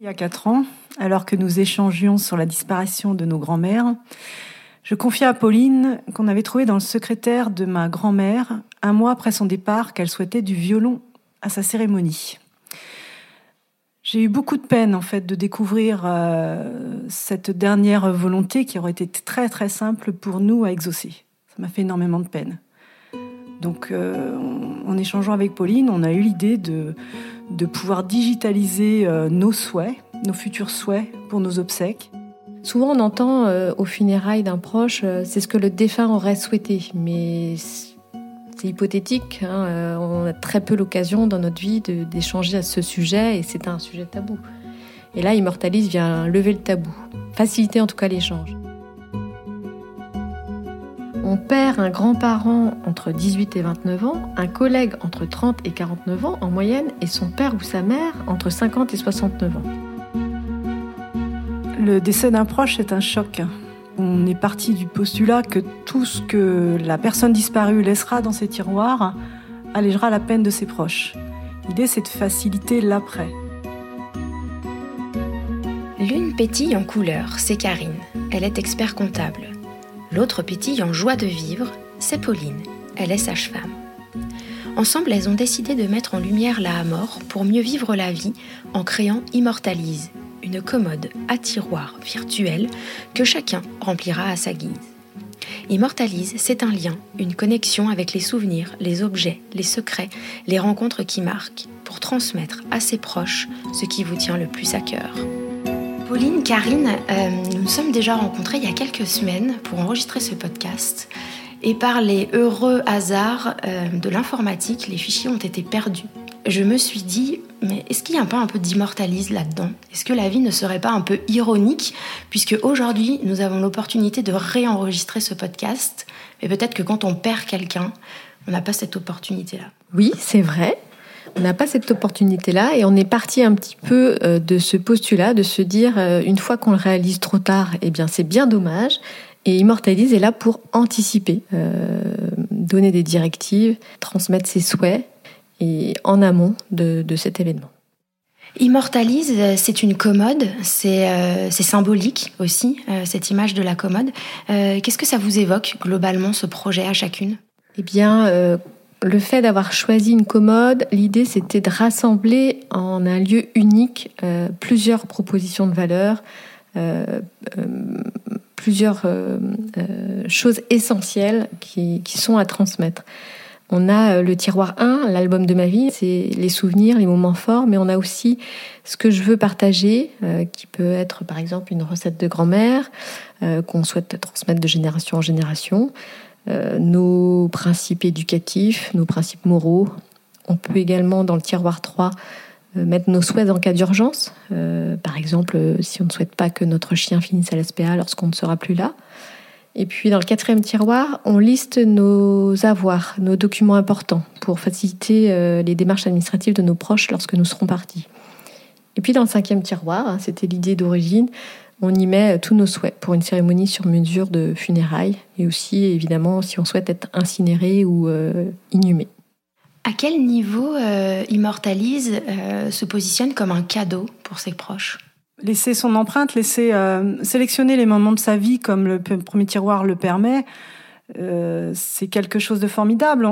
Il y a quatre ans, alors que nous échangions sur la disparition de nos grands-mères, je confiais à Pauline qu'on avait trouvé dans le secrétaire de ma grand-mère, un mois après son départ, qu'elle souhaitait du violon à sa cérémonie. J'ai eu beaucoup de peine en fait de découvrir euh, cette dernière volonté qui aurait été très très simple pour nous à exaucer. Ça m'a fait énormément de peine. Donc euh, en échangeant avec Pauline, on a eu l'idée de, pouvoir digitaliser euh, nos souhaits, nos futurs souhaits pour nos obsèques. Souvent, on entend euh, au funérailles d'un proche, c'est ce que le défunt aurait souhaité, mais c'est hypothétique. Hein, on a très peu l'occasion dans notre vie d'échanger à ce sujet et c'est un sujet tabou. Et là, Immortalis vient lever le tabou, faciliter en tout cas l'échange. On perd un grand-parent entre 18 et 29 ans, un collègue entre 30 et 49 ans en moyenne, et son père ou sa mère entre 50 et 69 ans. Le décès d'un proche est un choc. On est parti du postulat que tout ce que la personne disparue laissera dans ses tiroirs allégera la peine de ses proches. L'idée, c'est de faciliter l'après. L'une pétille en couleur, c'est Karine. Elle est expert comptable. L'autre pétille en joie de vivre, c'est Pauline. Elle est sage-femme. Ensemble, elles ont décidé de mettre en lumière la mort pour mieux vivre la vie en créant Immortalise, une commode à tiroir virtuelle que chacun remplira à sa guise. Immortalise, c'est un lien, une connexion avec les souvenirs, les objets, les secrets, les rencontres qui marquent, pour transmettre à ses proches ce qui vous tient le plus à cœur. Pauline, Karine, euh, nous nous sommes déjà rencontrés il y a quelques semaines pour enregistrer ce podcast. Et par les heureux hasards euh, de l'informatique, les fichiers ont été perdus. Je me suis dit, mais est-ce qu'il y a un peu d'immortalise là-dedans? Est-ce que la vie ne serait pas un peu ironique Puisque aujourd'hui, nous avons l'opportunité de réenregistrer ce podcast? Mais peut-être que quand on perd quelqu'un, on n'a pas cette opportunité-là. Oui, c'est vrai on n'a pas cette opportunité-là et on est parti un petit peu euh, de ce postulat, de se dire euh, une fois qu'on le réalise trop tard, eh bien c'est bien dommage. Et Immortalise est là pour anticiper, euh, donner des directives, transmettre ses souhaits et en amont de, cet événement. Immortalise, c'est une commode, c'est symbolique aussi, cette image de la commode. Qu'est-ce que ça vous évoque globalement, ce projet à chacune? Eh bien, le fait d'avoir choisi une commode, l'idée c'était de rassembler en un lieu unique euh, plusieurs propositions de valeur, euh, euh, plusieurs choses essentielles qui, qui, sont à transmettre. On a le tiroir 1, l'album de ma vie, c'est les souvenirs, les moments forts, mais on a aussi ce que je veux partager, qui peut être par exemple une recette de grand-mère qu'on souhaite transmettre de génération en génération. Euh, nos principes éducatifs, nos principes moraux. On peut également, dans le tiroir 3, euh, mettre nos souhaits en cas d'urgence. Euh, par exemple, si on ne souhaite pas que notre chien finisse à l'SPA lorsqu'on ne sera plus là. Et puis dans le quatrième tiroir, on liste nos avoirs, nos documents importants pour faciliter les démarches administratives de nos proches lorsque nous serons partis. Et puis dans le cinquième tiroir, hein, c'était l'idée d'origine, on y met tous nos souhaits pour une cérémonie sur mesure de funérailles et aussi évidemment si on souhaite être incinéré ou euh, inhumé. À quel niveau euh, Immortalise euh, se positionne comme un cadeau pour ses proches? Laisser son empreinte, laisser sélectionner les moments de sa vie comme le premier tiroir le permet, c'est quelque chose de formidable.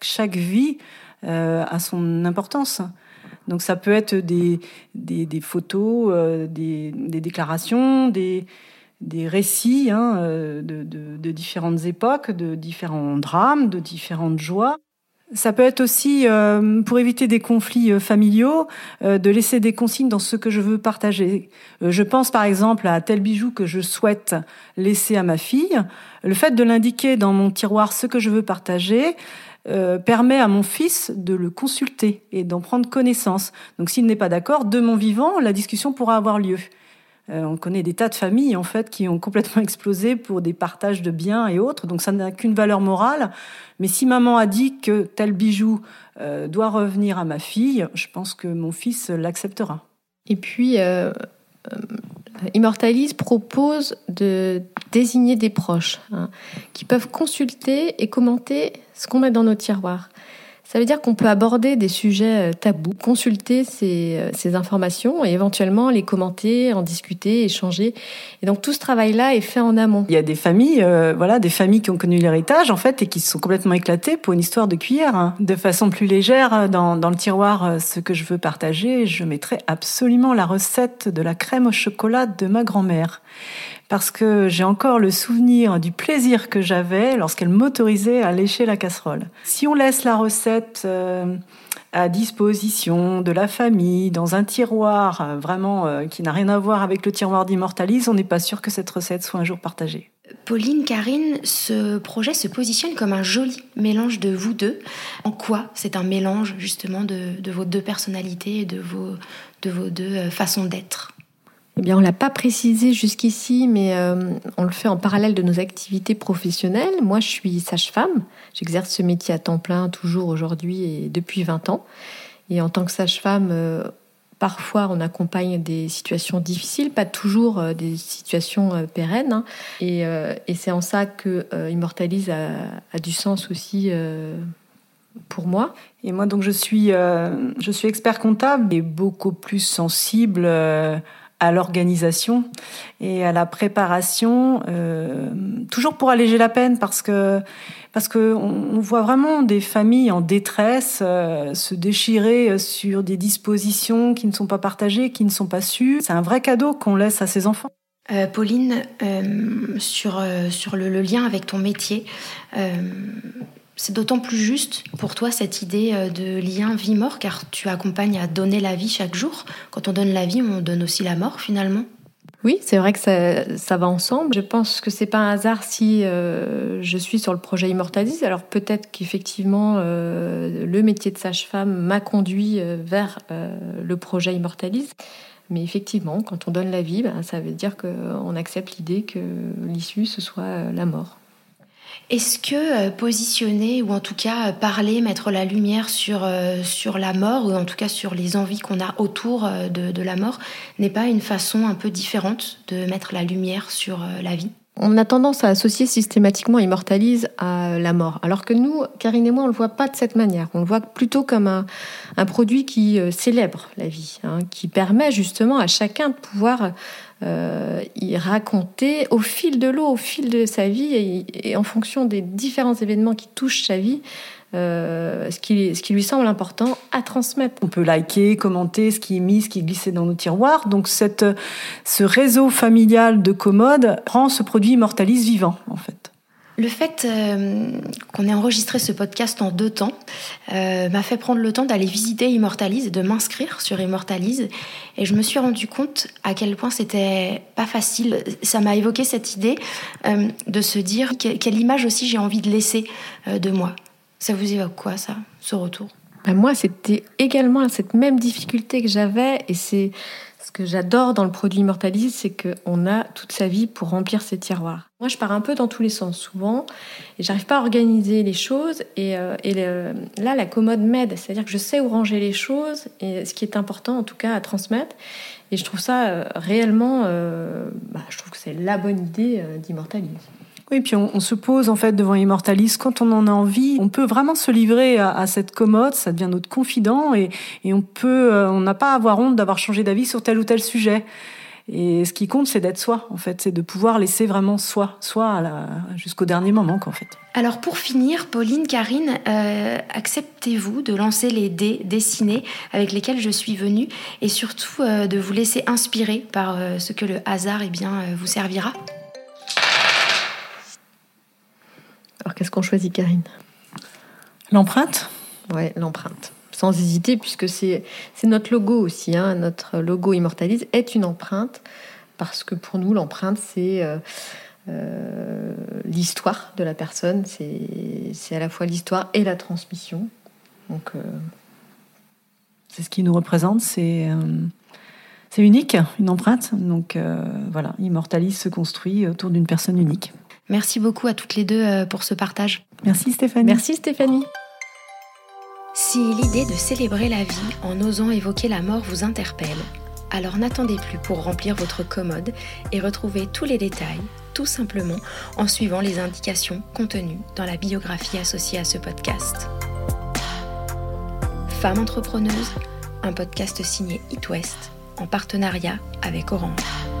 chaque vie a son importance. Donc ça peut être des, photos, euh, des, déclarations, des, récits hein, euh, de, de, différentes époques, de différents drames, de différentes joies. Ça peut être aussi, euh, pour éviter des conflits familiaux, de laisser des consignes dans ce que je veux partager. je pense par exemple à tel bijou que je souhaite laisser à ma fille. Le fait de l'indiquer dans mon tiroir ce que je veux partager, euh, permet à mon fils de le consulter et d'en prendre connaissance. Donc s'il n'est pas d'accord, de mon vivant, la discussion pourra avoir lieu. Euh, on connaît des tas de familles en fait qui ont complètement explosé pour des partages de biens et autres, donc ça n'a qu'une valeur morale. Mais si maman a dit que tel bijou euh, doit revenir à ma fille, je pense que mon fils l'acceptera. Et puis, Immortalise propose de désigner des proches hein, qui peuvent consulter et commenter ce qu'on met dans nos tiroirs. Ça veut dire qu'on peut aborder des sujets euh, tabous, consulter ces, euh, ces, informations et éventuellement les commenter, en discuter, échanger. Et donc tout ce travail-là est fait en amont. Il y a des familles, euh, voilà, des familles qui ont connu l'héritage en fait et qui se sont complètement éclatées pour une histoire de cuillère. Hein. De façon plus légère, dans, dans le tiroir, ce que je veux partager, je mettrai absolument la recette de la crème au chocolat de ma grand-mère parce que j'ai encore le souvenir du plaisir que j'avais lorsqu'elle m'autorisait à lécher la casserole. Si on laisse la recette euh, à disposition de la famille, dans un tiroir euh, vraiment euh, qui n'a rien à voir avec le tiroir d'Immortalis, on n'est pas sûr que cette recette soit un jour partagée. Pauline, Karine, ce projet se positionne comme un joli mélange de vous deux. En quoi c'est un mélange justement de, vos deux personnalités et de vos deux façons d'être? Eh bien, on l'a pas précisé jusqu'ici, mais euh, on le fait en parallèle de nos activités professionnelles. Moi, je suis sage-femme. J'exerce ce métier à temps plein, toujours aujourd'hui et depuis 20 ans. Et en tant que sage-femme, euh, parfois, on accompagne des situations difficiles, pas toujours euh, des situations pérennes. Hein. Et, c'est en ça que Immortalise a, a, du sens aussi pour moi. Et moi, donc, je suis, je suis expert comptable et beaucoup plus sensible à l'organisation et à la préparation, euh, toujours pour alléger la peine, parce que parce que on, voit vraiment des familles en détresse euh, se déchirer sur des dispositions qui ne sont pas partagées, qui ne sont pas sues. C'est un vrai cadeau qu'on laisse à ses enfants. Euh, Pauline, sur, sur le, lien avec ton métier, c'est d'autant plus juste pour toi cette idée euh, de lien vie-mort, car tu accompagnes à donner la vie chaque jour. Quand on donne la vie, on donne aussi la mort finalement. Oui, c'est vrai que ça, va ensemble. Je pense que c'est pas un hasard si euh, je suis sur le projet Immortalis. Alors peut-être qu'effectivement euh, le métier de sage-femme m'a conduit vers le projet Immortalis. Mais effectivement, quand on donne la vie, ben, ça veut dire qu'on accepte l'idée que l'issue ce soit la mort. Est-ce que euh, positionner ou en tout cas euh, parler, mettre la lumière sur, euh, sur la mort ou en tout cas sur les envies qu'on a autour de, la mort n'est pas une façon un peu différente de mettre la lumière sur la vie? On a tendance à associer systématiquement Immortalise à la mort. Alors que nous, Karine et moi, on le voit pas de cette manière. On le voit plutôt comme un, un produit qui célèbre la vie, hein, qui permet justement à chacun de pouvoir euh, y raconter au fil de l'eau, au fil de sa vie et, en fonction des différents événements qui touchent sa vie, euh, ce, qui, ce qui lui semble important à transmettre. On peut liker, commenter ce qui est mis, ce qui est glissé dans nos tiroirs. Donc cette, ce réseau familial de commodes rend ce produit Immortalis vivant, en fait. Le fait euh, qu'on ait enregistré ce podcast en deux temps euh, m'a fait prendre le temps d'aller visiter Immortalise et de m'inscrire sur Immortalise. Et je me suis rendu compte à quel point c'était pas facile. Ça m'a évoqué cette idée euh, de se dire quelle image aussi j'ai envie de laisser de moi. Ça vous évoque quoi, ça, ce retour? Ben Moi, c'était également cette même difficulté que j'avais. Et c'est ce que j'adore dans le produit Immortalise, c'est qu'on a toute sa vie pour remplir ses tiroirs. Moi, je pars un peu dans tous les sens souvent, et j'arrive pas à organiser les choses. Et, euh, là, la commode m'aide, c'est-à-dire que je sais où ranger les choses, et ce qui est important, en tout cas, à transmettre. Et je trouve ça euh, réellement, euh, bah, je trouve que c'est la bonne idée d'Immortalise. Oui, puis on, se pose en fait devant Immortalis quand on en a envie. On peut vraiment se livrer à, cette commode, ça devient notre confident et, on peut, euh, on n'a pas à avoir honte d'avoir changé d'avis sur tel ou tel sujet. Et ce qui compte, c'est d'être soi, en fait, c'est de pouvoir laisser vraiment soi, soi jusqu'au dernier moment, en fait. Alors pour finir, Pauline, Karine, euh, acceptez-vous de lancer les dés dessinés avec lesquels je suis venue et surtout euh, de vous laisser inspirer par ce que le hasard eh bien, vous servira? Qu'est-ce qu'on choisit, Karine? L'empreinte? Ouais, l'empreinte. Sans hésiter, puisque c'est notre logo aussi. Hein. Notre logo Immortalise est une empreinte, parce que pour nous, l'empreinte, c'est euh, euh, l'histoire de la personne. C'est à la fois l'histoire et la transmission. Donc, euh, c'est ce qui nous représente. C'est unique, une empreinte. Donc voilà, Immortalise se construit autour d'une personne unique. Merci beaucoup à toutes les deux euh, pour ce partage. Merci Stéphanie. Merci Stéphanie. Si l'idée de célébrer la vie en osant évoquer la mort vous interpelle, alors n'attendez plus pour remplir votre commode et retrouver tous les détails, tout simplement en suivant les indications contenues dans la biographie associée à ce podcast. Femme entrepreneuse, un podcast signé It West en partenariat avec Orange.